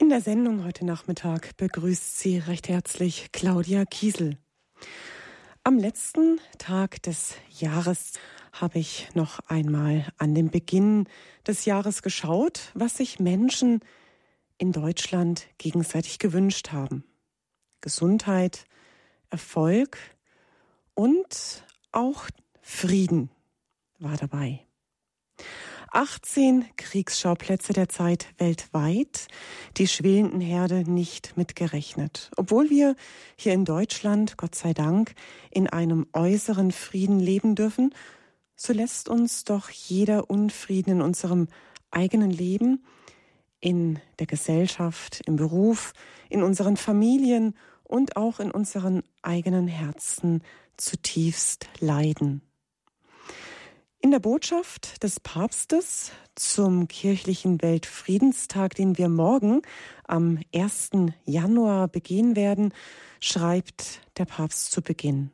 In der Sendung heute Nachmittag begrüßt sie recht herzlich Claudia Kiesel. Am letzten Tag des Jahres habe ich noch einmal an den Beginn des Jahres geschaut, was sich Menschen in Deutschland gegenseitig gewünscht haben. Gesundheit, Erfolg und auch Frieden war dabei. 18 Kriegsschauplätze der Zeit weltweit, die schwelenden Herde nicht mitgerechnet. Obwohl wir hier in Deutschland, Gott sei Dank, in einem äußeren Frieden leben dürfen, so lässt uns doch jeder Unfrieden in unserem eigenen Leben, in der Gesellschaft, im Beruf, in unseren Familien und auch in unseren eigenen Herzen zutiefst leiden. In der Botschaft des Papstes zum kirchlichen Weltfriedenstag, den wir morgen am 1. Januar begehen werden, schreibt der Papst zu Beginn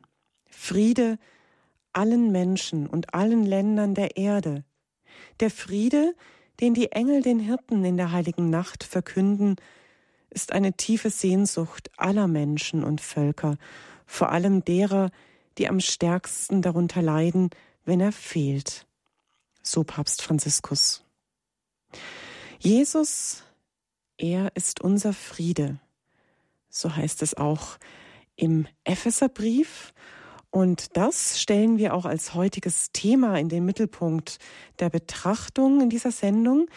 Friede allen Menschen und allen Ländern der Erde. Der Friede, den die Engel den Hirten in der heiligen Nacht verkünden, ist eine tiefe Sehnsucht aller Menschen und Völker, vor allem derer, die am stärksten darunter leiden, wenn er fehlt. So Papst Franziskus. Jesus, er ist unser Friede. So heißt es auch im Epheserbrief. Und das stellen wir auch als heutiges Thema in den Mittelpunkt der Betrachtung in dieser Sendung,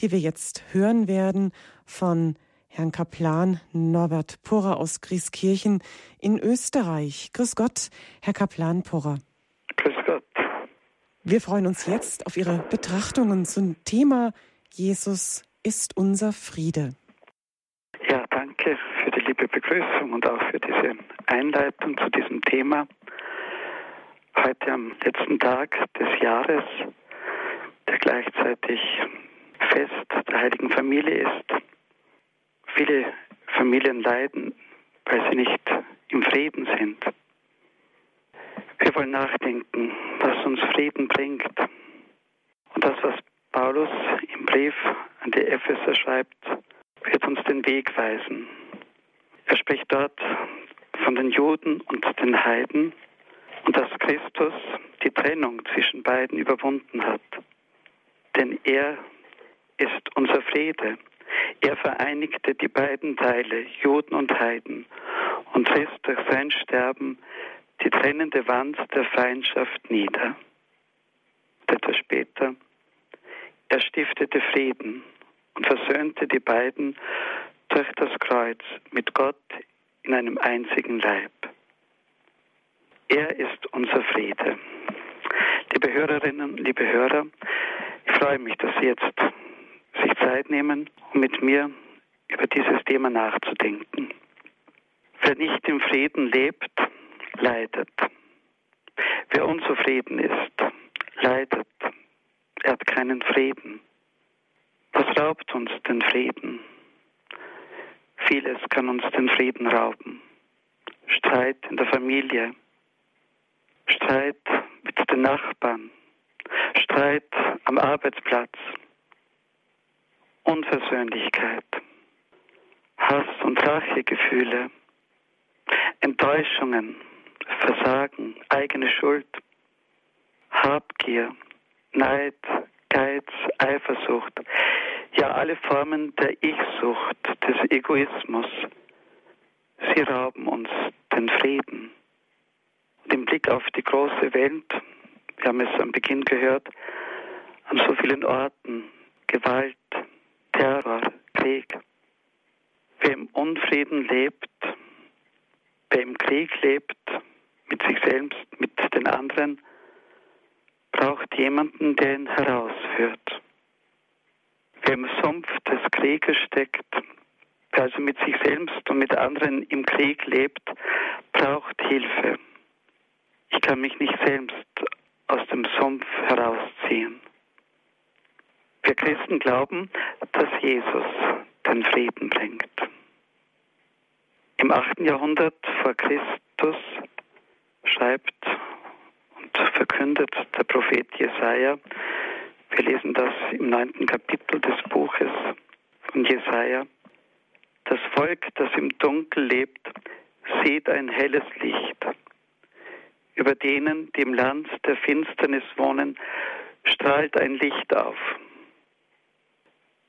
die wir jetzt hören werden von Herrn Kaplan Norbert Purrer aus Grieskirchen in Österreich. Grüß Gott, Herr Kaplan Purrer. Wir freuen uns jetzt auf Ihre Betrachtungen zum Thema Jesus ist unser Friede. Ja, danke für die liebe Begrüßung und auch für diese Einleitung zu diesem Thema. Heute am letzten Tag des Jahres, der gleichzeitig Fest der heiligen Familie ist. Viele Familien leiden, weil sie nicht im Frieden sind. Wir wollen nachdenken, was uns Frieden bringt. Und das, was Paulus im Brief an die Epheser schreibt, wird uns den Weg weisen. Er spricht dort von den Juden und den Heiden und dass Christus die Trennung zwischen beiden überwunden hat. Denn er ist unser Friede. Er vereinigte die beiden Teile, Juden und Heiden, und riss durch sein Sterben die trennende Wand der Feindschaft nieder. Und etwas später, er stiftete Frieden und versöhnte die beiden durch das Kreuz mit Gott in einem einzigen Leib. Er ist unser Friede. Liebe Hörerinnen, liebe Hörer, ich freue mich, dass Sie jetzt sich Zeit nehmen, um mit mir über dieses Thema nachzudenken. Wer nicht im Frieden lebt, leidet. Wer unzufrieden ist, leidet. Er hat keinen Frieden. Was raubt uns den Frieden? Vieles kann uns den Frieden rauben. Streit in der Familie, Streit mit den Nachbarn, Streit am Arbeitsplatz, Unversöhnlichkeit, Hass und Rachegefühle, Enttäuschungen, Versagen, eigene Schuld, Habgier, Neid, Geiz, Eifersucht, ja alle Formen der Ich-Sucht, des Egoismus, sie rauben uns den Frieden. Den Blick auf die große Welt, wir haben es am Beginn gehört, an so vielen Orten, Gewalt, Terror, Krieg. Wer im Unfrieden lebt, wer im Krieg lebt, mit sich selbst, mit den anderen, braucht jemanden, der ihn herausführt. Wer im Sumpf des Krieges steckt, wer also mit sich selbst und mit anderen im Krieg lebt, braucht Hilfe. Ich kann mich nicht selbst aus dem Sumpf herausziehen. Wir Christen glauben, dass Jesus den Frieden bringt. Im 8. Jahrhundert vor Christus schreibt und verkündet der Prophet Jesaja. Wir lesen das im neunten Kapitel des Buches von Jesaja. Volk, das im Dunkel lebt, sieht ein helles Licht. Über denen, die im Land der Finsternis wohnen, strahlt ein Licht auf.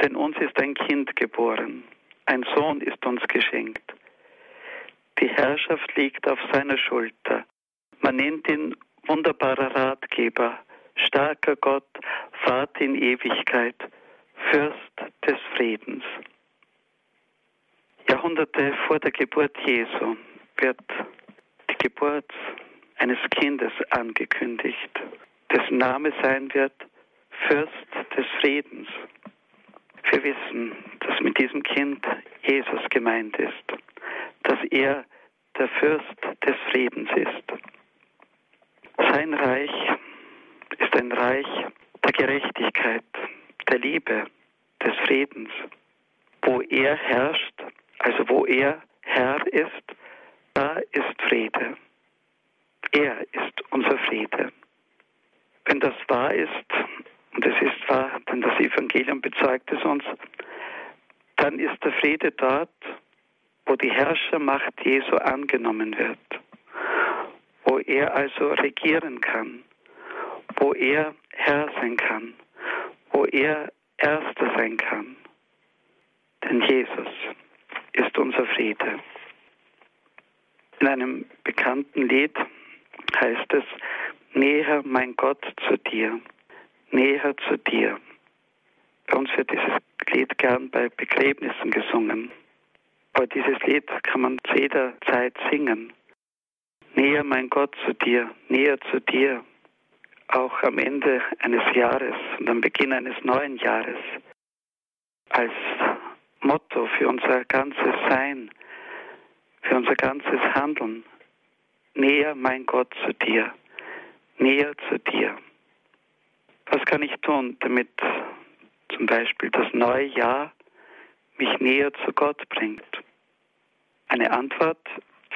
Denn uns ist ein Kind geboren, ein Sohn ist uns geschenkt. Die Herrschaft liegt auf seiner Schulter. Man nennt ihn wunderbarer Ratgeber, starker Gott, Vater in Ewigkeit, Fürst des Friedens. Jahrhunderte vor der Geburt Jesu wird die Geburt eines Kindes angekündigt, dessen Name sein wird Fürst des Friedens. Wir wissen, dass mit diesem Kind Jesus gemeint ist, dass er der Fürst des Friedens ist. Sein Reich ist ein Reich der Gerechtigkeit, der Liebe, des Friedens. Wo er herrscht, also wo er Herr ist, da ist Friede. Er ist unser Friede. Wenn das wahr ist, und es ist wahr, denn das Evangelium bezeugt es uns, dann ist der Friede dort, wo die Herrschermacht Jesu angenommen wird, wo er also regieren kann, wo er Herr sein kann, wo er Erster sein kann. Denn Jesus ist unser Friede. In einem bekannten Lied heißt es, näher mein Gott zu dir, näher zu dir. Bei uns wird dieses Lied gern bei Begräbnissen gesungen. Aber dieses Lied kann man zu jeder Zeit singen. Näher mein Gott zu dir, näher zu dir, auch am Ende eines Jahres und am Beginn eines neuen Jahres, als Motto für unser ganzes Sein, für unser ganzes Handeln. Näher mein Gott zu dir, näher zu dir. Was kann ich tun, damit zum Beispiel das neue Jahr mich näher zu Gott bringt? Eine Antwort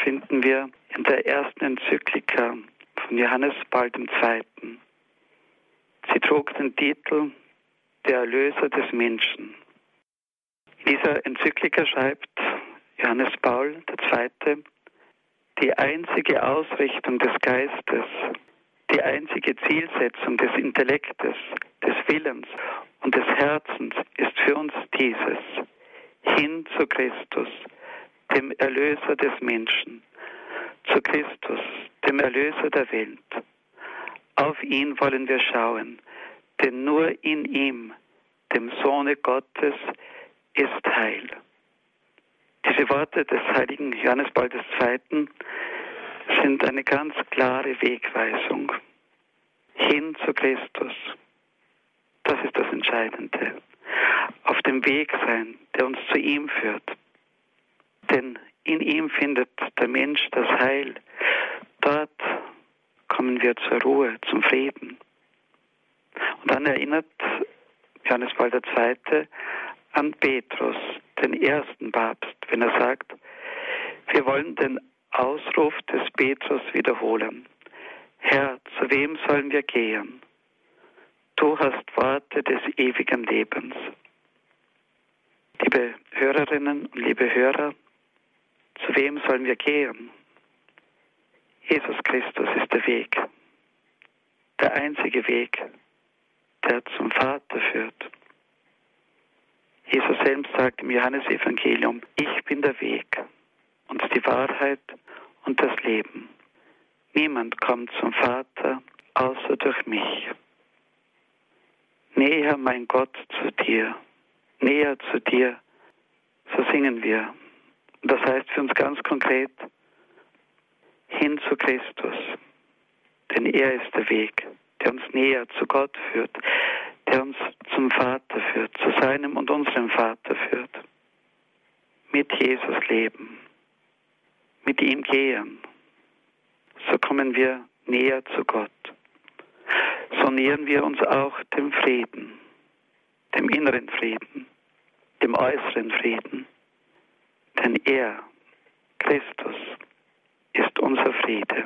finden wir in der ersten Enzyklika von Johannes Paul II. Sie trug den Titel Der Erlöser des Menschen. In dieser Enzyklika schreibt Johannes Paul II. Die einzige Ausrichtung des Geistes, die einzige Zielsetzung des Intellektes, des Willens und des Herzens ist für uns dieses, hin zu Christus, dem Erlöser des Menschen, zu Christus, dem Erlöser der Welt. Auf ihn wollen wir schauen, denn nur in ihm, dem Sohne Gottes, ist Heil. Diese Worte des heiligen Johannes Paul II. sind eine ganz klare Wegweisung hin zu Christus. Das ist das Entscheidende. Auf dem Weg sein, der uns zu ihm führt. Denn in ihm findet der Mensch das Heil. Dort kommen wir zur Ruhe, zum Frieden. Und dann erinnert Johannes Paul II. an Petrus, den ersten Papst, wenn er sagt, wir wollen den Ausruf des Petrus wiederholen. Herr, zu wem sollen wir gehen? Du hast Worte des ewigen Lebens. Liebe Hörerinnen und liebe Hörer, zu wem sollen wir gehen? Jesus Christus ist der Weg, der einzige Weg, der zum Vater führt. Jesus selbst sagt im Johannesevangelium, ich bin der Weg und die Wahrheit und das Leben. Niemand kommt zum Vater außer durch mich. Näher, mein Gott, zu dir, näher zu dir, so singen wir. Das heißt für uns ganz konkret, hin zu Christus, denn er ist der Weg, der uns näher zu Gott führt, der uns zum Vater führt, zu seinem und unserem Vater führt. Mit Jesus leben, mit ihm gehen, so kommen wir näher zu Gott. So nähern wir uns auch dem Frieden, dem inneren Frieden, dem äußeren Frieden. Denn er, Christus, ist unser Friede.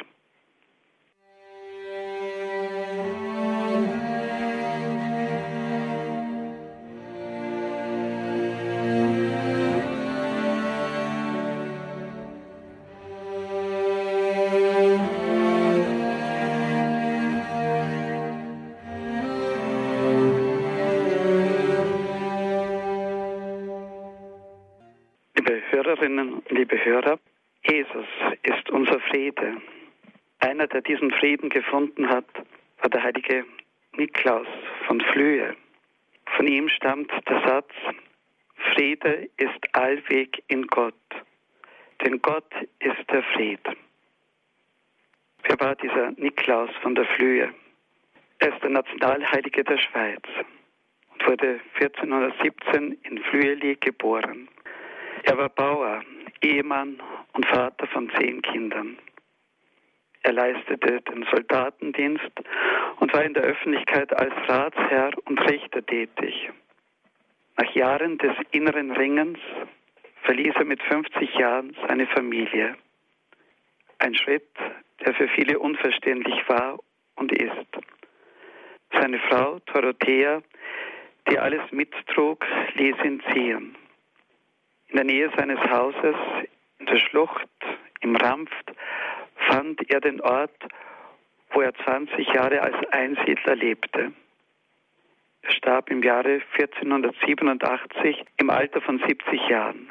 Hörerinnen liebe Hörer, Jesus ist unser Friede. Einer, der diesen Frieden gefunden hat, war der heilige Niklaus von Flühe. Von ihm stammt der Satz, Friede ist allweg in Gott, denn Gott ist der Fried. Wer war dieser Niklaus von der Flühe? Er ist der Nationalheilige der Schweiz und wurde 1417 in Flüeli geboren. Er war Bauer, Ehemann und Vater von zehn Kindern. Er leistete den Soldatendienst und war in der Öffentlichkeit als Ratsherr und Richter tätig. Nach Jahren des inneren Ringens verließ er mit 50 Jahren seine Familie. Ein Schritt, der für viele unverständlich war und ist. Seine Frau Dorothea, die alles mittrug, ließ ihn ziehen. In der Nähe seines Hauses, in der Schlucht, im Rampft, fand er den Ort, wo er 20 Jahre als Einsiedler lebte. Er starb im Jahre 1487 im Alter von 70 Jahren.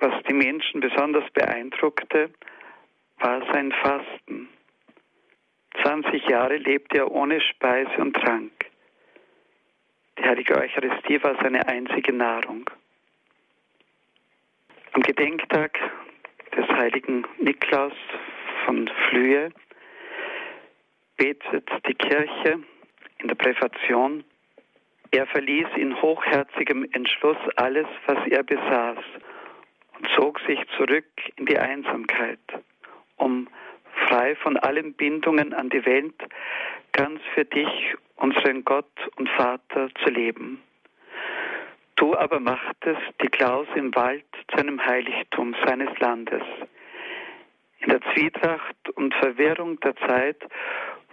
Was die Menschen besonders beeindruckte, war sein Fasten. 20 Jahre lebte er ohne Speise und Trank. Die heilige Eucharistie war seine einzige Nahrung. Am Gedenktag des heiligen Niklaus von Flühe betet die Kirche in der Präfation, er verließ in hochherzigem Entschluss alles, was er besaß und zog sich zurück in die Einsamkeit, um frei von allen Bindungen an die Welt ganz für dich, unseren Gott und Vater, zu leben. Du aber machtest die Klaus im Wald zu einem Heiligtum seines Landes. In der Zwietracht und Verwirrung der Zeit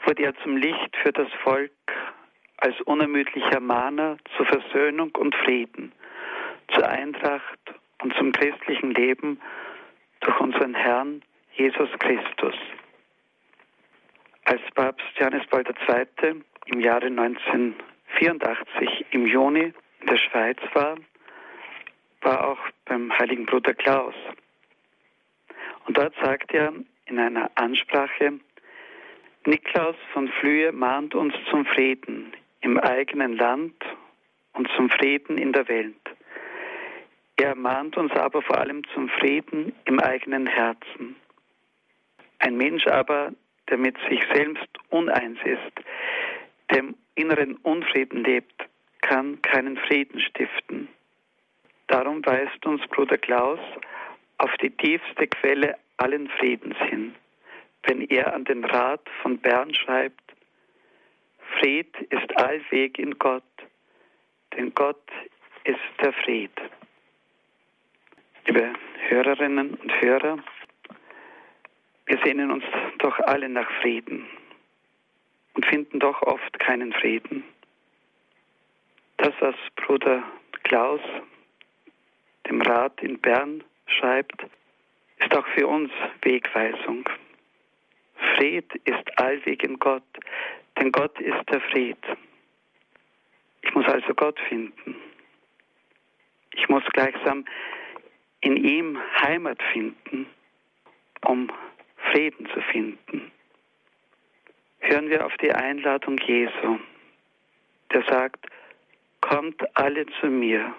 wurde er zum Licht für das Volk als unermüdlicher Mahner zur Versöhnung und Frieden, zur Eintracht und zum christlichen Leben durch unseren Herrn Jesus Christus. Als Papst Johannes Paul II. im Jahre 1984 im Juni in der Schweiz war, war auch beim heiligen Bruder Klaus. Und dort sagt er in einer Ansprache, Niklaus von Flühe mahnt uns zum Frieden im eigenen Land und zum Frieden in der Welt. Er mahnt uns aber vor allem zum Frieden im eigenen Herzen. Ein Mensch aber, der mit sich selbst uneins ist, der im inneren Unfrieden lebt, kann keinen Frieden stiften. Darum weist uns Bruder Klaus auf die tiefste Quelle allen Friedens hin wenn er an den Rat von Bern schreibt, Fried ist allweg in Gott, denn Gott ist der Fried. Liebe Hörerinnen und Hörer, wir sehnen uns doch alle nach Frieden und finden doch oft keinen Frieden. Das, was Bruder Klaus dem Rat in Bern schreibt, ist auch für uns Wegweisung. Fried ist allweg in Gott, denn Gott ist der Fried. Ich muss also Gott finden. Ich muss gleichsam in ihm Heimat finden, um Frieden zu finden. Hören wir auf die Einladung Jesu, der sagt, kommt alle zu mir,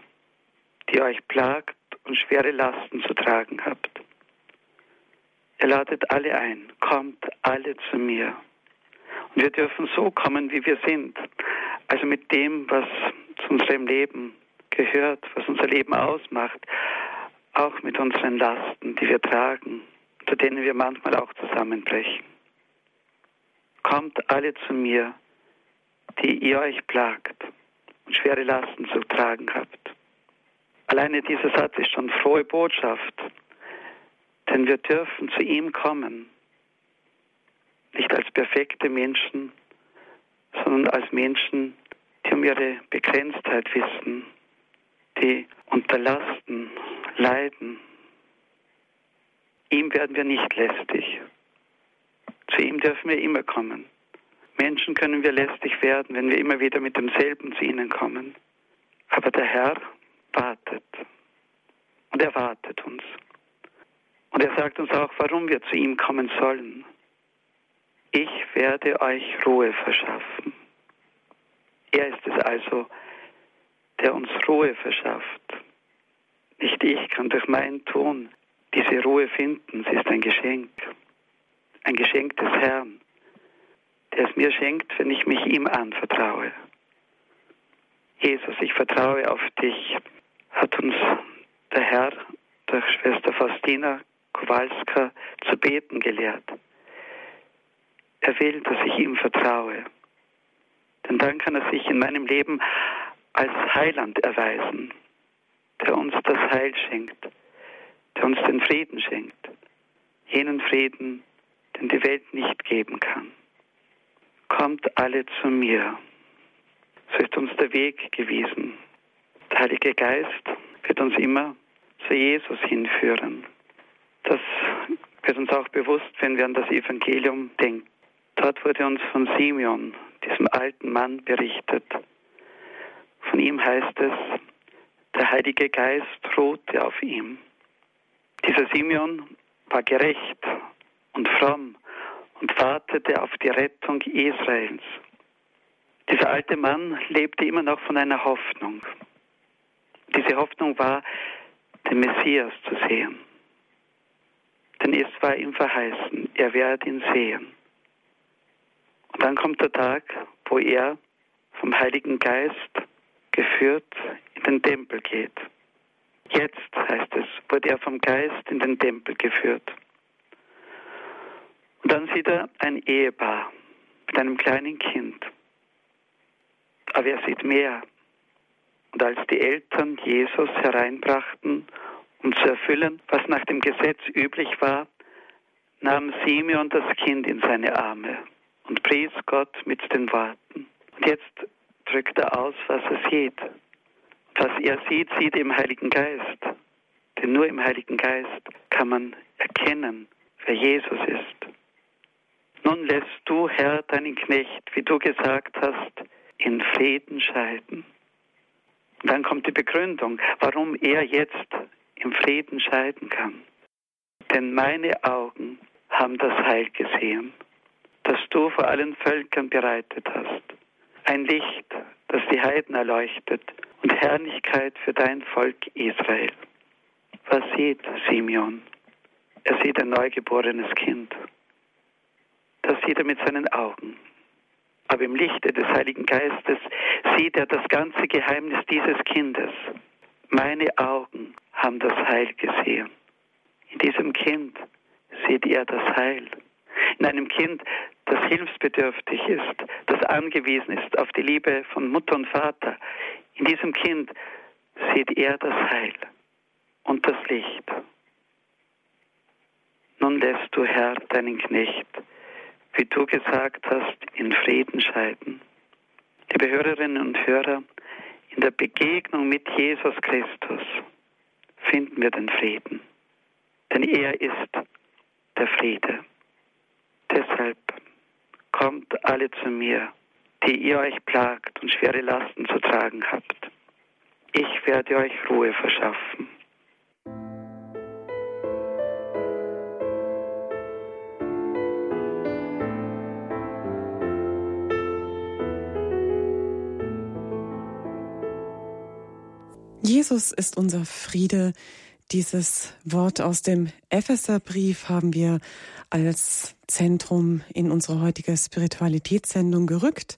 die euch plagt und schwere Lasten zu tragen habt. Er ladet alle ein, kommt alle zu mir. Und wir dürfen so kommen, wie wir sind. Also mit dem, was zu unserem Leben gehört, was unser Leben ausmacht. Auch mit unseren Lasten, die wir tragen, zu denen wir manchmal auch zusammenbrechen. Kommt alle zu mir, die ihr euch plagt und schwere Lasten zu tragen habt. Alleine dieser Satz ist schon frohe Botschaft, denn wir dürfen zu ihm kommen, nicht als perfekte Menschen, sondern als Menschen, die um ihre Begrenztheit wissen, die unter Lasten leiden. Ihm werden wir nicht lästig. Zu ihm dürfen wir immer kommen. Menschen können wir lästig werden, wenn wir immer wieder mit demselben zu ihnen kommen. Aber der Herr wartet. Und er wartet uns. Und er sagt uns auch, warum wir zu ihm kommen sollen. Ich werde euch Ruhe verschaffen. Er ist es also, der uns Ruhe verschafft. Nicht ich kann durch mein Tun diese Ruhe finden. Sie ist ein Geschenk. Ein Geschenk des Herrn, der es mir schenkt, wenn ich mich ihm anvertraue. Jesus, ich vertraue auf dich, hat uns der Herr durch Schwester Faustina Kowalska zu beten gelehrt. Er will, dass ich ihm vertraue. Denn dann kann er sich in meinem Leben als Heiland erweisen, der uns das Heil schenkt, der uns den Frieden schenkt, jenen Frieden, den die Welt nicht geben kann. Kommt alle zu mir. So ist uns der Weg gewiesen. Der Heilige Geist wird uns immer zu Jesus hinführen. Das wird uns auch bewusst, wenn wir an das Evangelium denken. Dort wurde uns von Simeon, diesem alten Mann, berichtet. Von ihm heißt es, der Heilige Geist ruhte auf ihm. Dieser Simeon war gerecht und fromm und wartete auf die Rettung Israels. Dieser alte Mann lebte immer noch von einer Hoffnung. Diese Hoffnung war, den Messias zu sehen. Denn es war ihm verheißen, er werde ihn sehen. Und dann kommt der Tag, wo er vom Heiligen Geist geführt in den Tempel geht. Jetzt, heißt es, wurde er vom Geist in den Tempel geführt. Und dann sieht er ein Ehepaar mit einem kleinen Kind. Aber er sieht mehr. Und als die Eltern Jesus hereinbrachten, um zu erfüllen, was nach dem Gesetz üblich war, nahm Simeon das Kind in seine Arme und pries Gott mit den Worten. Und jetzt drückt er aus, was er sieht. Was er sieht, sieht im Heiligen Geist. Denn nur im Heiligen Geist kann man erkennen, wer Jesus ist. Nun lässt du, Herr, deinen Knecht, wie du gesagt hast, in Frieden scheiden. Dann kommt die Begründung, warum er jetzt im Frieden scheiden kann. Denn meine Augen haben das Heil gesehen, das du vor allen Völkern bereitet hast. Ein Licht, das die Heiden erleuchtet und Herrlichkeit für dein Volk Israel. Was sieht Simeon? Er sieht ein neugeborenes Kind. Das sieht er mit seinen Augen. Aber im Lichte des Heiligen Geistes sieht er das ganze Geheimnis dieses Kindes. Meine Augen haben das Heil gesehen. In diesem Kind sieht er das Heil. In einem Kind, das hilfsbedürftig ist, das angewiesen ist auf die Liebe von Mutter und Vater. In diesem Kind sieht er das Heil und das Licht. Nun lässt du, Herr, deinen Knecht wie du gesagt hast, in Frieden scheiden. Liebe Hörerinnen und Hörer, in der Begegnung mit Jesus Christus finden wir den Frieden. Denn er ist der Friede. Deshalb kommt alle zu mir, die ihr euch plagt und schwere Lasten zu tragen habt. Ich werde euch Ruhe verschaffen. Jesus ist unser Friede. Dieses Wort aus dem Epheserbrief haben wir als Zentrum in unsere heutige Spiritualitätssendung gerückt.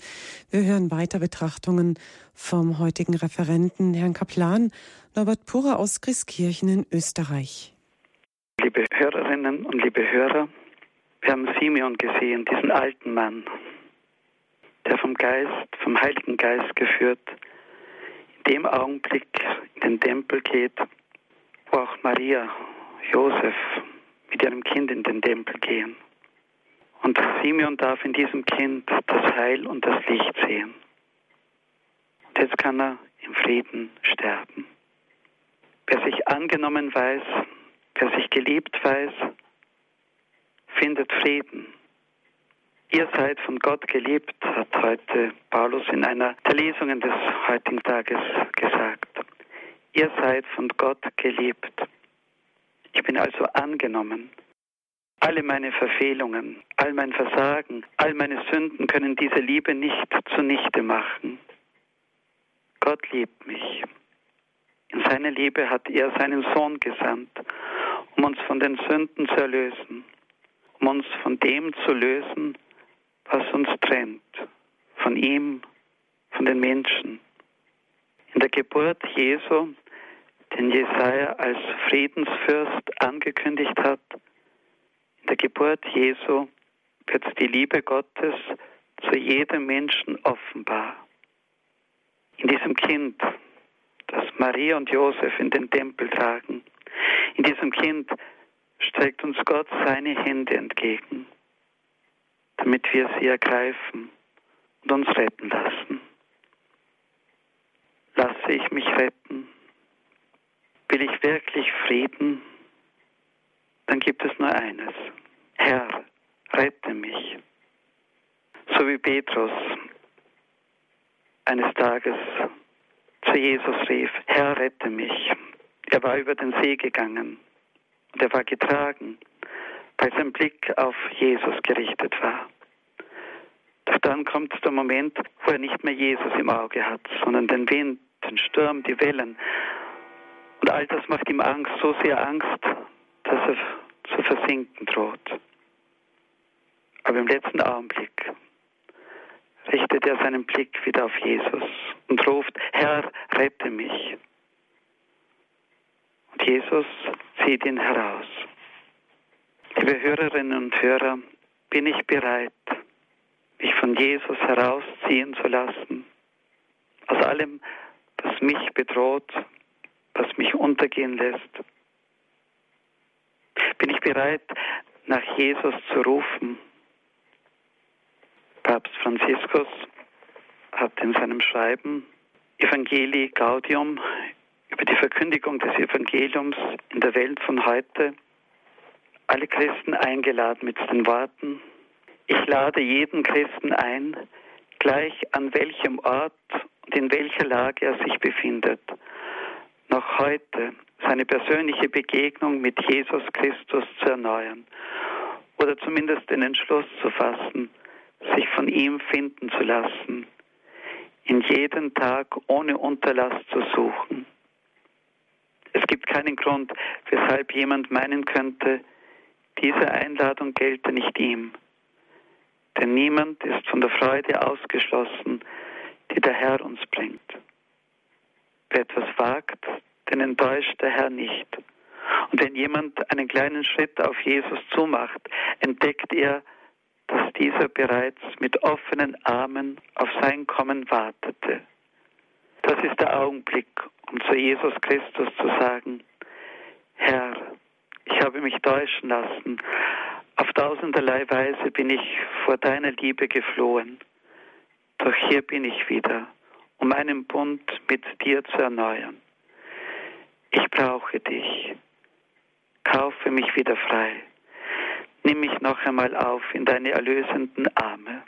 Wir hören weiter Betrachtungen vom heutigen Referenten, Herrn Kaplan Norbert Purer aus Christkirchen in Österreich. Liebe Hörerinnen und liebe Hörer, wir haben Simeon gesehen, diesen alten Mann, der vom Geist, vom Heiligen Geist geführt dem Augenblick in den Tempel geht, wo auch Maria, Josef mit ihrem Kind in den Tempel gehen. Und Simeon darf in diesem Kind das Heil und das Licht sehen. Und jetzt kann er im Frieden sterben. Wer sich angenommen weiß, wer sich geliebt weiß, findet Frieden. Ihr seid von Gott geliebt, hat heute Paulus in einer der Lesungen des heutigen Tages gesagt. Ihr seid von Gott geliebt. Ich bin also angenommen. Alle meine Verfehlungen, all mein Versagen, all meine Sünden können diese Liebe nicht zunichte machen. Gott liebt mich. In seiner Liebe hat er seinen Sohn gesandt, um uns von den Sünden zu erlösen, um uns von dem zu lösen, was uns trennt, von ihm, von den Menschen. In der Geburt Jesu, den Jesaja als Friedensfürst angekündigt hat, in der Geburt Jesu wird die Liebe Gottes zu jedem Menschen offenbar. In diesem Kind, das Maria und Josef in den Tempel tragen, in diesem Kind streckt uns Gott seine Hände entgegen, damit wir sie ergreifen und uns retten lassen. Lasse ich mich retten? Will ich wirklich Frieden? Dann gibt es nur eines. Herr, rette mich. So wie Petrus eines Tages zu Jesus rief, Herr, rette mich. Er war über den See gegangen und er war getragen, weil sein Blick auf Jesus gerichtet war. Doch dann kommt der Moment, wo er nicht mehr Jesus im Auge hat, sondern den Wind, den Sturm, die Wellen. Und all das macht ihm Angst, so sehr Angst, dass er zu versinken droht. Aber im letzten Augenblick richtet er seinen Blick wieder auf Jesus und ruft, Herr, rette mich. Und Jesus zieht ihn heraus. Liebe Hörerinnen und Hörer, bin ich bereit, mich von Jesus herausziehen zu lassen, aus allem, was mich bedroht, was mich untergehen lässt. Bin ich bereit, nach Jesus zu rufen? Papst Franziskus hat in seinem Schreiben Evangelii Gaudium über die Verkündigung des Evangeliums in der Welt von heute alle Christen eingeladen mit den Worten, ich lade jeden Christen ein, gleich an welchem Ort und in welcher Lage er sich befindet, noch heute seine persönliche Begegnung mit Jesus Christus zu erneuern oder zumindest den Entschluss zu fassen, sich von ihm finden zu lassen, in jeden Tag ohne Unterlass zu suchen. Es gibt keinen Grund, weshalb jemand meinen könnte, diese Einladung gelte nicht ihm. Denn niemand ist von der Freude ausgeschlossen, die der Herr uns bringt. Wer etwas wagt, den enttäuscht der Herr nicht. Und wenn jemand einen kleinen Schritt auf Jesus zumacht, entdeckt er, dass dieser bereits mit offenen Armen auf sein Kommen wartete. Das ist der Augenblick, um zu Jesus Christus zu sagen, Herr, ich habe mich täuschen lassen, auf tausenderlei Weise bin ich vor deiner Liebe geflohen. Doch hier bin ich wieder, um meinen Bund mit dir zu erneuern. Ich brauche dich. Kaufe mich wieder frei. Nimm mich noch einmal auf in deine erlösenden Arme.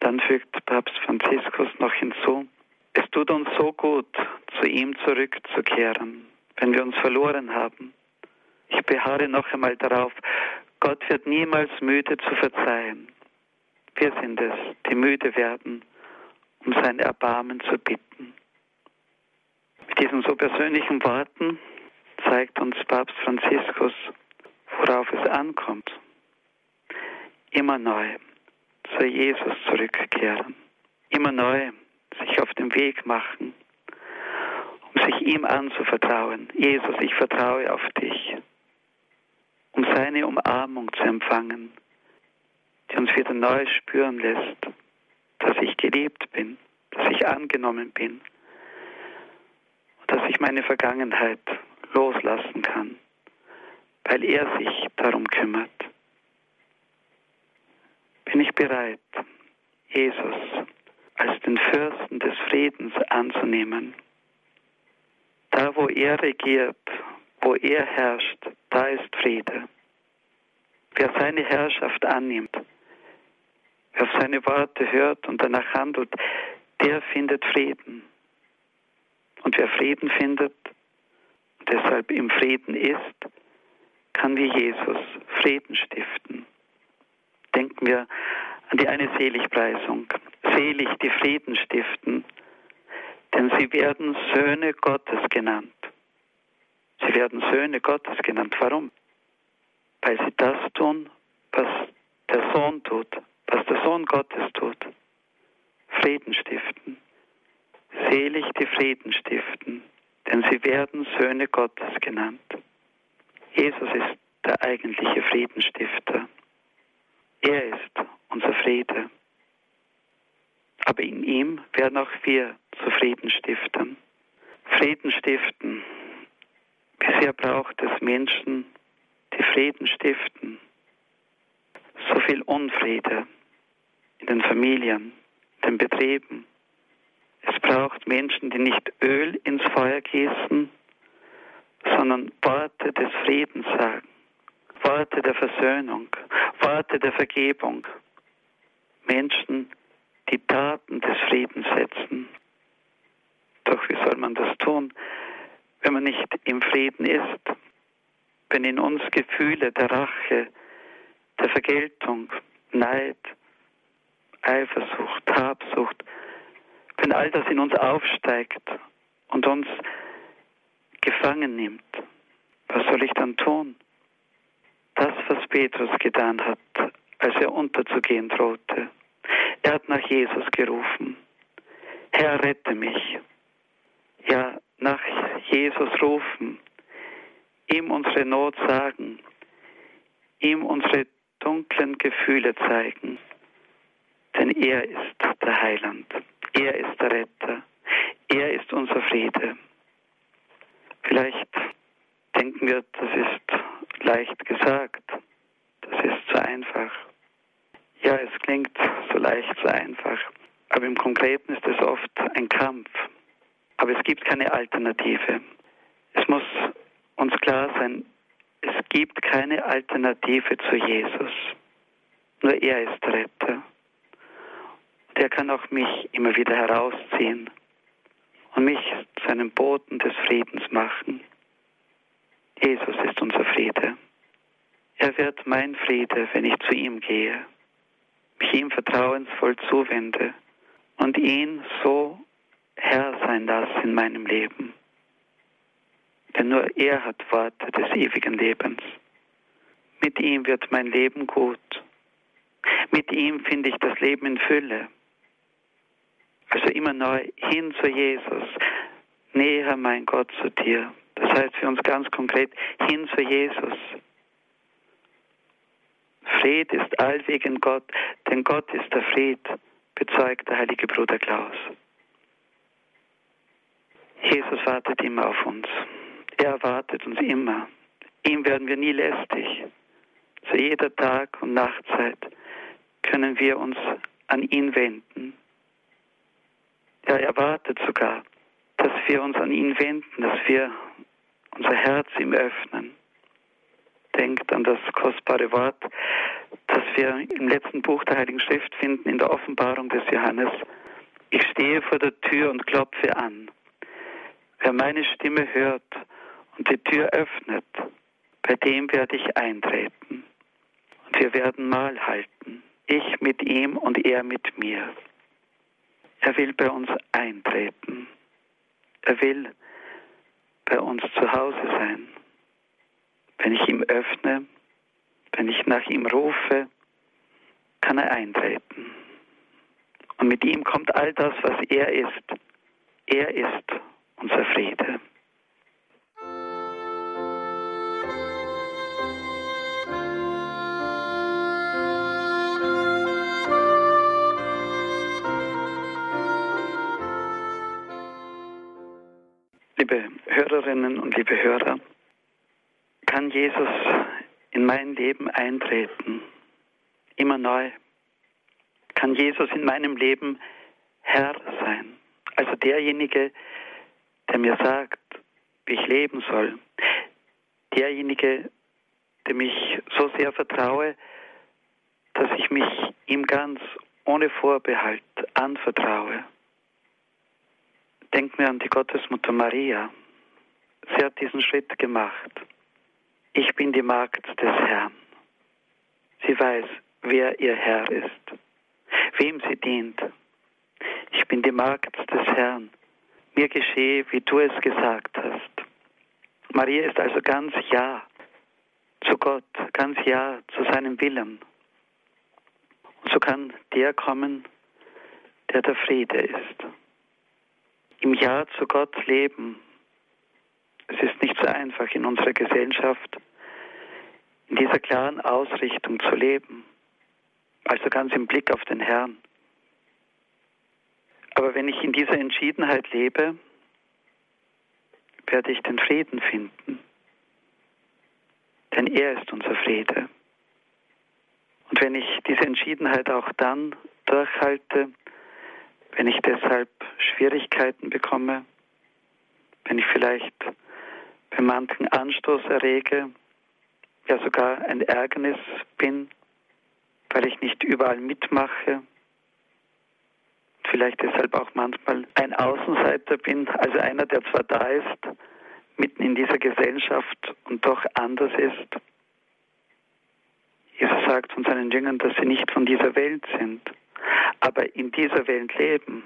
Dann fügt Papst Franziskus noch hinzu, es tut uns so gut, zu ihm zurückzukehren, wenn wir uns verloren haben. Ich beharre noch einmal darauf, Gott wird niemals müde zu verzeihen. Wir sind es, die müde werden, um sein Erbarmen zu bitten. Mit diesen so persönlichen Worten zeigt uns Papst Franziskus, worauf es ankommt. Immer neu zu Jesus zurückkehren. Immer neu sich auf den Weg machen, um sich ihm anzuvertrauen. Jesus, ich vertraue auf dich. Um seine Umarmung zu empfangen, die uns wieder neu spüren lässt, dass ich geliebt bin, dass ich angenommen bin und dass ich meine Vergangenheit loslassen kann, weil er sich darum kümmert. Bin ich bereit, Jesus als den Fürsten des Friedens anzunehmen? Da, wo er regiert, wo er herrscht, da ist Friede. Wer seine Herrschaft annimmt, wer auf seine Worte hört und danach handelt, der findet Frieden. Und wer Frieden findet, deshalb im Frieden ist, kann wie Jesus Frieden stiften. Denken wir an die eine Seligpreisung. Selig die Frieden stiften, denn sie werden Söhne Gottes genannt. Sie werden Söhne Gottes genannt. Warum? Weil sie das tun, was der Sohn tut, was der Sohn Gottes tut. Frieden stiften. Selig die Frieden stiften, denn sie werden Söhne Gottes genannt. Jesus ist der eigentliche Friedenstifter. Er ist unser Friede. Aber in ihm werden auch wir zu Frieden stiften. Frieden stiften. Bisher braucht es Menschen, die Frieden stiften. So viel Unfriede in den Familien, in den Betrieben. Es braucht Menschen, die nicht Öl ins Feuer gießen, sondern Worte des Friedens sagen, Worte der Versöhnung, Worte der Vergebung. Menschen, die Taten des Friedens setzen. Doch wie soll man das tun, wenn man nicht im Frieden ist? Wenn in uns Gefühle der Rache, der Vergeltung, Neid, Eifersucht, Habsucht, wenn all das in uns aufsteigt und uns gefangen nimmt, was soll ich dann tun? Das, was Petrus getan hat, als er unterzugehen drohte. Er hat nach Jesus gerufen. Herr, rette mich. Ja, nach Jesus rufen, ihm unsere Not sagen, ihm unsere dunklen Gefühle zeigen. Denn er ist der Heiland, er ist der Retter, er ist unser Friede. Vielleicht denken wir, das ist leicht gesagt, das ist zu einfach. Ja, es klingt so leicht, so einfach, aber im Konkreten ist es oft ein Kampf. Aber es gibt keine Alternative. Es muss uns klar sein, es gibt keine Alternative zu Jesus. Nur er ist Retter. Und er kann auch mich immer wieder herausziehen und mich zu einem Boten des Friedens machen. Jesus ist unser Friede. Er wird mein Friede, wenn ich zu ihm gehe, mich ihm vertrauensvoll zuwende und ihn so Herr sein lasse in meinem Leben. Denn nur er hat Worte des ewigen Lebens. Mit ihm wird mein Leben gut. Mit ihm finde ich das Leben in Fülle. Also immer neu hin zu Jesus. Näher, mein Gott, zu dir. Das heißt für uns ganz konkret hin zu Jesus. Fried ist allwegen Gott, denn Gott ist der Fried, bezeugt der heilige Bruder Klaus. Jesus wartet immer auf uns. Er erwartet uns immer. Ihm werden wir nie lästig. Zu jeder Tag- und Nachtzeit können wir uns an ihn wenden. Er erwartet sogar, dass wir uns an ihn wenden, dass wir unser Herz ihm öffnen. Denkt an das kostbare Wort, das wir im letzten Buch der Heiligen Schrift finden, in der Offenbarung des Johannes. Ich stehe vor der Tür und klopfe an. Wer meine Stimme hört und die Tür öffnet, bei dem werde ich eintreten. Und wir werden Mahl halten. Ich mit ihm und er mit mir. Er will bei uns eintreten. Er will bei uns zu Hause sein. Wenn ich ihm öffne, wenn ich nach ihm rufe, kann er eintreten. Und mit ihm kommt all das, was er ist. Er ist unser Friede. Liebe Hörerinnen und liebe Hörer, kann Jesus in mein Leben eintreten, immer neu? Kann Jesus in meinem Leben Herr sein? Also derjenige, der mir sagt, wie ich leben soll. Derjenige, dem ich so sehr vertraue, dass ich mich ihm ganz ohne Vorbehalt anvertraue. Denk mir an die Gottesmutter Maria. sie hat diesen Schritt gemacht. Ich bin die Magd des Herrn. Sie weiß, wer ihr Herr ist, wem sie dient. Ich bin die Magd des Herrn. Mir geschehe, wie du es gesagt hast. Maria ist also ganz Ja zu Gott, ganz Ja zu seinem Willen. Und so kann der kommen, der der Friede ist. Im Ja zu Gott leben. Es ist nicht so einfach in unserer Gesellschaft, in dieser klaren Ausrichtung zu leben. Also ganz im Blick auf den Herrn. Aber wenn ich in dieser Entschiedenheit lebe, werde ich den Frieden finden. Denn er ist unser Friede. Und wenn ich diese Entschiedenheit auch dann durchhalte, wenn ich deshalb Schwierigkeiten bekomme, wenn ich vielleicht bei manchen Anstoß errege, ja sogar ein Ärgernis bin, weil ich nicht überall mitmache, vielleicht deshalb auch manchmal ein Außenseiter bin, also einer, der zwar da ist, mitten in dieser Gesellschaft und doch anders ist. Jesus sagt von seinen Jüngern, dass sie nicht von dieser Welt sind, aber in dieser Welt leben,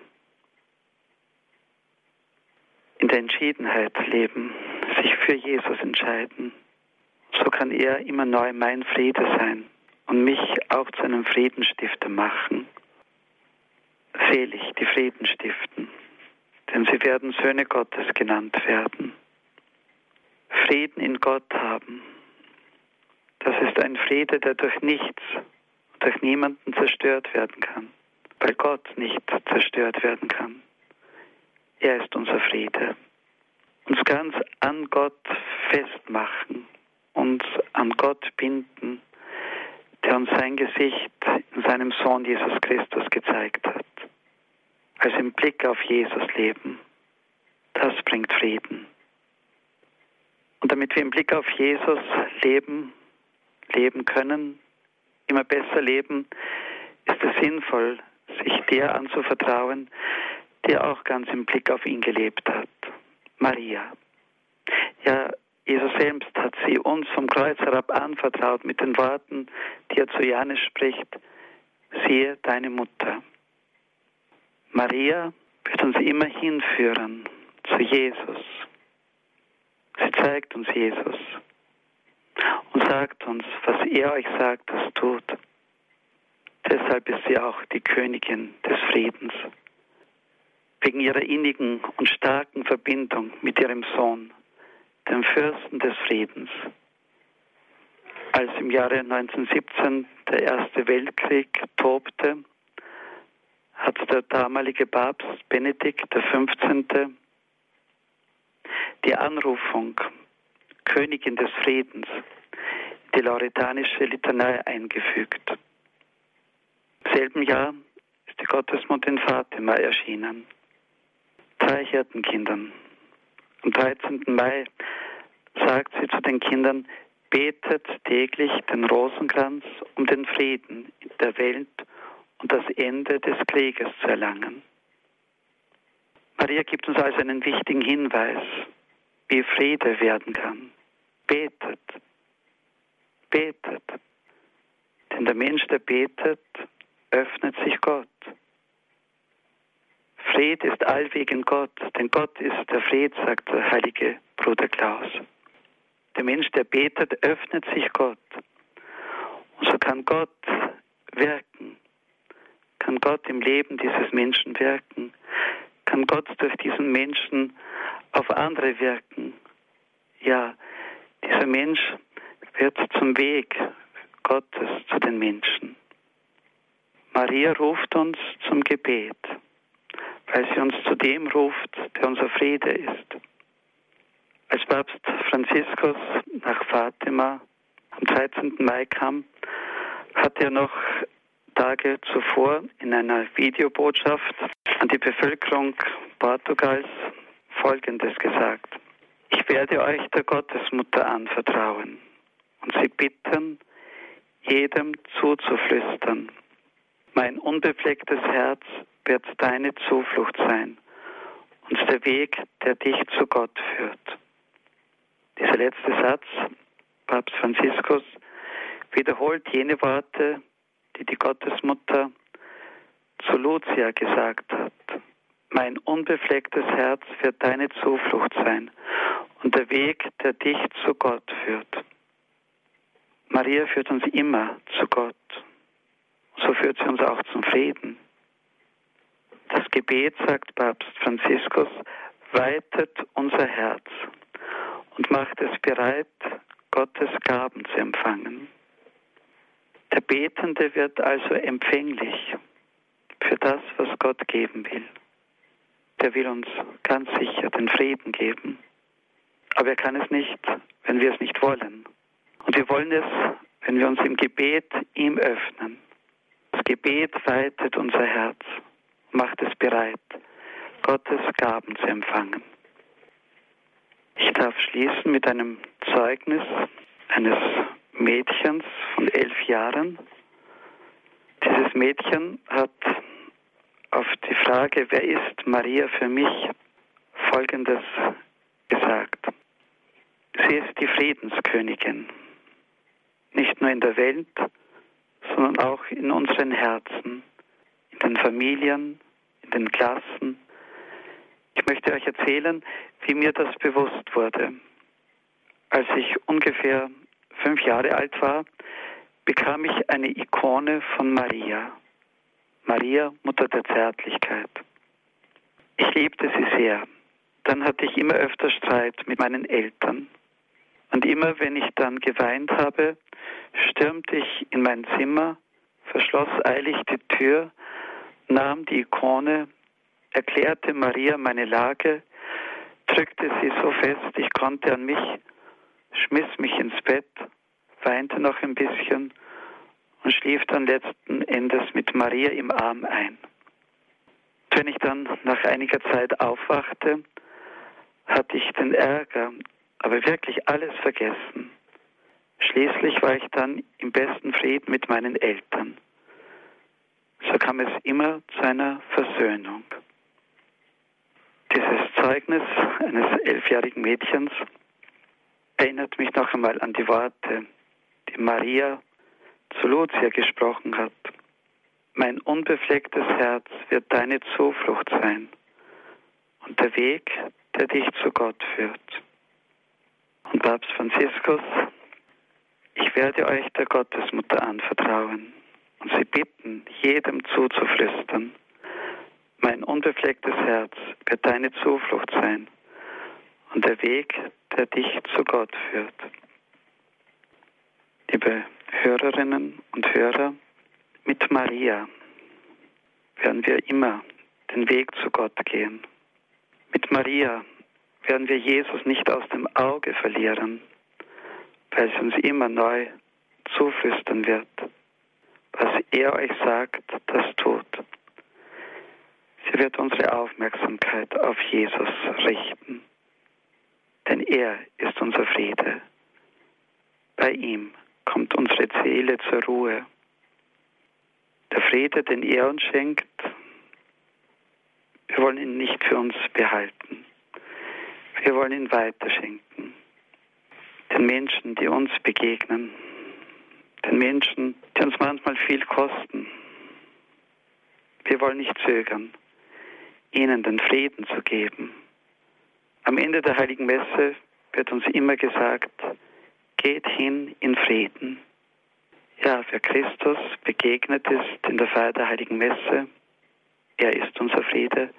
in der Entschiedenheit leben, sich für Jesus entscheiden. So kann er immer neu mein Friede sein und mich auch zu einem Friedenstifter machen. Selig, die Frieden stiften, denn sie werden Söhne Gottes genannt werden. Frieden in Gott haben, das ist ein Friede, der durch nichts, durch niemanden zerstört werden kann, weil Gott nicht zerstört werden kann. Er ist unser Friede. Uns ganz an Gott festmachen, uns an Gott binden, der uns sein Gesicht in seinem Sohn Jesus Christus gezeigt hat. Also im Blick auf Jesus leben. Das bringt Frieden. Und damit wir im Blick auf Jesus leben, leben können, immer besser leben, ist es sinnvoll, sich der anzuvertrauen, der auch ganz im Blick auf ihn gelebt hat. Maria. Ja, Jesus selbst hat sie uns vom Kreuz herab anvertraut mit den Worten, die er zu Johannes spricht, siehe deine Mutter. Maria wird uns immer hinführen zu Jesus. Sie zeigt uns Jesus und sagt uns, was er euch sagt, das tut. Deshalb ist sie auch die Königin des Friedens. Wegen ihrer innigen und starken Verbindung mit ihrem Sohn, dem Fürsten des Friedens. Als im Jahre 1917 der Erste Weltkrieg tobte, hat der damalige Papst Benedikt XV. die Anrufung Königin des Friedens, die lauretanische Litanei eingefügt. Im selben Jahr ist die Gottesmutter in Fatima erschienen. Drei Hirtenkindern. Am 13. Mai sagt sie zu den Kindern, betet täglich den Rosenkranz, um den Frieden in der Welt und das Ende des Krieges zu erlangen. Maria gibt uns also einen wichtigen Hinweis wie Friede werden kann. Betet. Betet. Denn der Mensch, der betet, öffnet sich Gott. Fried ist allwegen Gott, denn Gott ist der Fried, sagt der heilige Bruder Klaus. Der Mensch, der betet, öffnet sich Gott. Und so kann Gott wirken, kann Gott im Leben dieses Menschen wirken, kann Gott durch diesen Menschen auf andere wirken. Ja, dieser Mensch wird zum Weg Gottes zu den Menschen. Maria ruft uns zum Gebet, weil sie uns zu dem ruft, der unser Friede ist. Als Papst Franziskus nach Fatima am 13. Mai kam, hat er noch Tage zuvor in einer Videobotschaft an die Bevölkerung Portugals Folgendes gesagt. Ich werde euch der Gottesmutter anvertrauen und sie bitten, jedem zuzuflüstern. Mein unbeflecktes Herz wird deine Zuflucht sein und der Weg, der dich zu Gott führt. letzte Satz, Papst Franziskus, wiederholt jene Worte, die die Gottesmutter zu Lucia gesagt hat. Mein unbeflecktes Herz wird deine Zuflucht sein und der Weg, der dich zu Gott führt. Maria führt uns immer zu Gott. So führt sie uns auch zum Frieden. Gebet, sagt Papst Franziskus, weitet unser Herz und macht es bereit, Gottes Gaben zu empfangen. Der Betende wird also empfänglich für das, was Gott geben will. Der will uns ganz sicher den Frieden geben. Aber er kann es nicht, wenn wir es nicht wollen. Und wir wollen es, wenn wir uns im Gebet ihm öffnen. Das Gebet weitet unser Herz, macht es bereit, Gottes Gaben zu empfangen. Ich darf schließen mit einem Zeugnis eines Mädchens von elf Jahren. Dieses Mädchen hat auf die Frage, wer ist Maria für mich, Folgendes gesagt. Sie ist die Friedenskönigin, nicht nur in der Welt, sondern auch in unseren Herzen, den Familien, in den Klassen. Ich möchte euch erzählen, wie mir das bewusst wurde. Als ich ungefähr fünf Jahre alt war, bekam ich eine Ikone von Maria. Maria, Mutter der Zärtlichkeit. Ich liebte sie sehr. Dann hatte ich immer öfter Streit mit meinen Eltern. Und immer wenn ich dann geweint habe, stürmte ich in mein Zimmer, verschloss eilig die Tür, nahm die Ikone, erklärte Maria meine Lage, drückte sie so fest, ich konnte an mich, schmiss mich ins Bett, weinte noch ein bisschen und schlief dann letzten Endes mit Maria im Arm ein. Wenn ich dann nach einiger Zeit aufwachte, hatte ich den Ärger, aber wirklich alles vergessen. Schließlich war ich dann im besten Frieden mit meinen Eltern. So kam es immer zu einer Versöhnung. Dieses Zeugnis eines elfjährigen Mädchens erinnert mich noch einmal an die Worte, die Maria zu Lucia gesprochen hat. Mein unbeflecktes Herz wird deine Zuflucht sein und der Weg, der dich zu Gott führt. Und Papst Franziskus, ich werde euch der Gottesmutter anvertrauen und sie bitten, jedem zuzuflüstern. Mein unbeflecktes Herz wird deine Zuflucht sein und der Weg, der dich zu Gott führt. Liebe Hörerinnen und Hörer, mit Maria werden wir immer den Weg zu Gott gehen. Mit Maria werden wir Jesus nicht aus dem Auge verlieren, weil sie uns immer neu zuflüstern wird. Was er euch sagt, das tut. Sie wird unsere Aufmerksamkeit auf Jesus richten, denn er ist unser Friede. Bei ihm kommt unsere Seele zur Ruhe. Der Friede, den er uns schenkt, wir wollen ihn nicht für uns behalten. Wir wollen ihn weiterschenken. Den Menschen, die uns begegnen. Den Menschen, die uns manchmal viel kosten. Wir wollen nicht zögern, ihnen den Frieden zu geben. Am Ende der heiligen Messe wird uns immer gesagt, geht hin in Frieden. Ja, wer Christus begegnet ist in der Feier der Heiligen Messe, er ist unser Friede.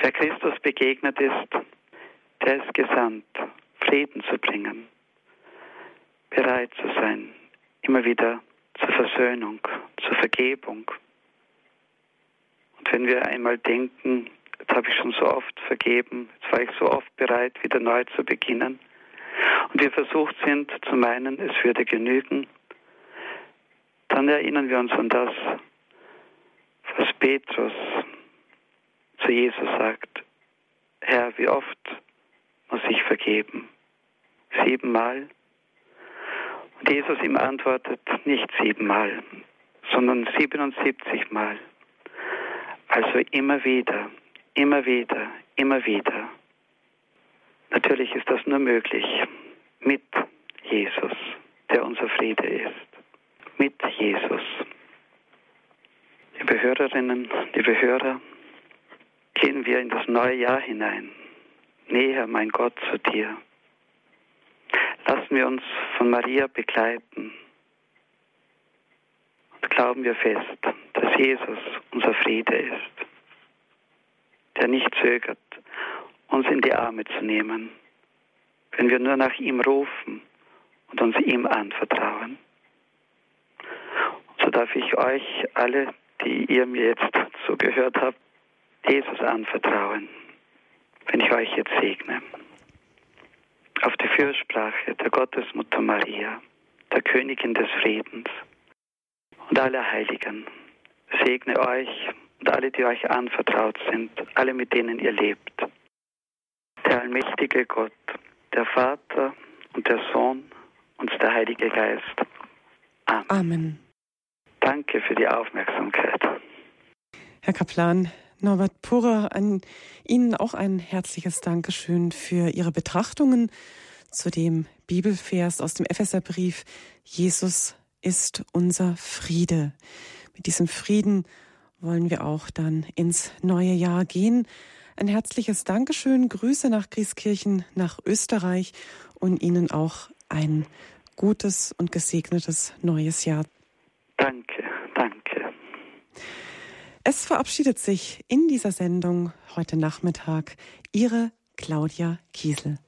Wer Christus begegnet ist, der ist gesandt, Frieden zu bringen, bereit zu sein, immer wieder zur Versöhnung, zur Vergebung. Und wenn wir einmal denken, jetzt habe ich schon so oft vergeben, jetzt war ich so oft bereit, wieder neu zu beginnen, und wir versucht sind zu meinen, es würde genügen, dann erinnern wir uns an das, was Petrus zu Jesus sagt. Herr, wie oft muss ich vergeben? Siebenmal? Jesus ihm antwortet nicht siebenmal, sondern 77 Mal. Also immer wieder, immer wieder, immer wieder. Natürlich ist das nur möglich mit unser Friede ist. Mit Jesus. Liebe Hörerinnen, liebe Hörer, gehen wir in das neue Jahr hinein. Näher, mein Gott, zu dir. Lassen wir uns von Maria begleiten und glauben wir fest, dass Jesus unser Friede ist, der nicht zögert, uns in die Arme zu nehmen, wenn wir nur nach ihm rufen und uns ihm anvertrauen. so darf ich euch alle, die ihr mir jetzt zugehört habt, Jesus anvertrauen, wenn ich euch jetzt segne. Auf die Fürsprache der Gottesmutter Maria, der Königin des Friedens und aller Heiligen, segne euch und alle, die euch anvertraut sind, alle, mit denen ihr lebt. Der allmächtige Gott, der Vater und der Sohn und der Heilige Geist. Amen. Amen. Danke für die Aufmerksamkeit. Herr Kaplan, Norbert Purer, an Ihnen auch ein herzliches Dankeschön für Ihre Betrachtungen zu dem Bibelvers aus dem Epheserbrief. Jesus ist unser Friede. Mit diesem Frieden wollen wir auch dann ins neue Jahr gehen. Ein herzliches Dankeschön, Grüße nach Grieskirchen, nach Österreich und Ihnen auch ein gutes und gesegnetes neues Jahr. Danke, danke. Es verabschiedet sich in dieser Sendung heute Nachmittag Ihre Claudia Kiesel.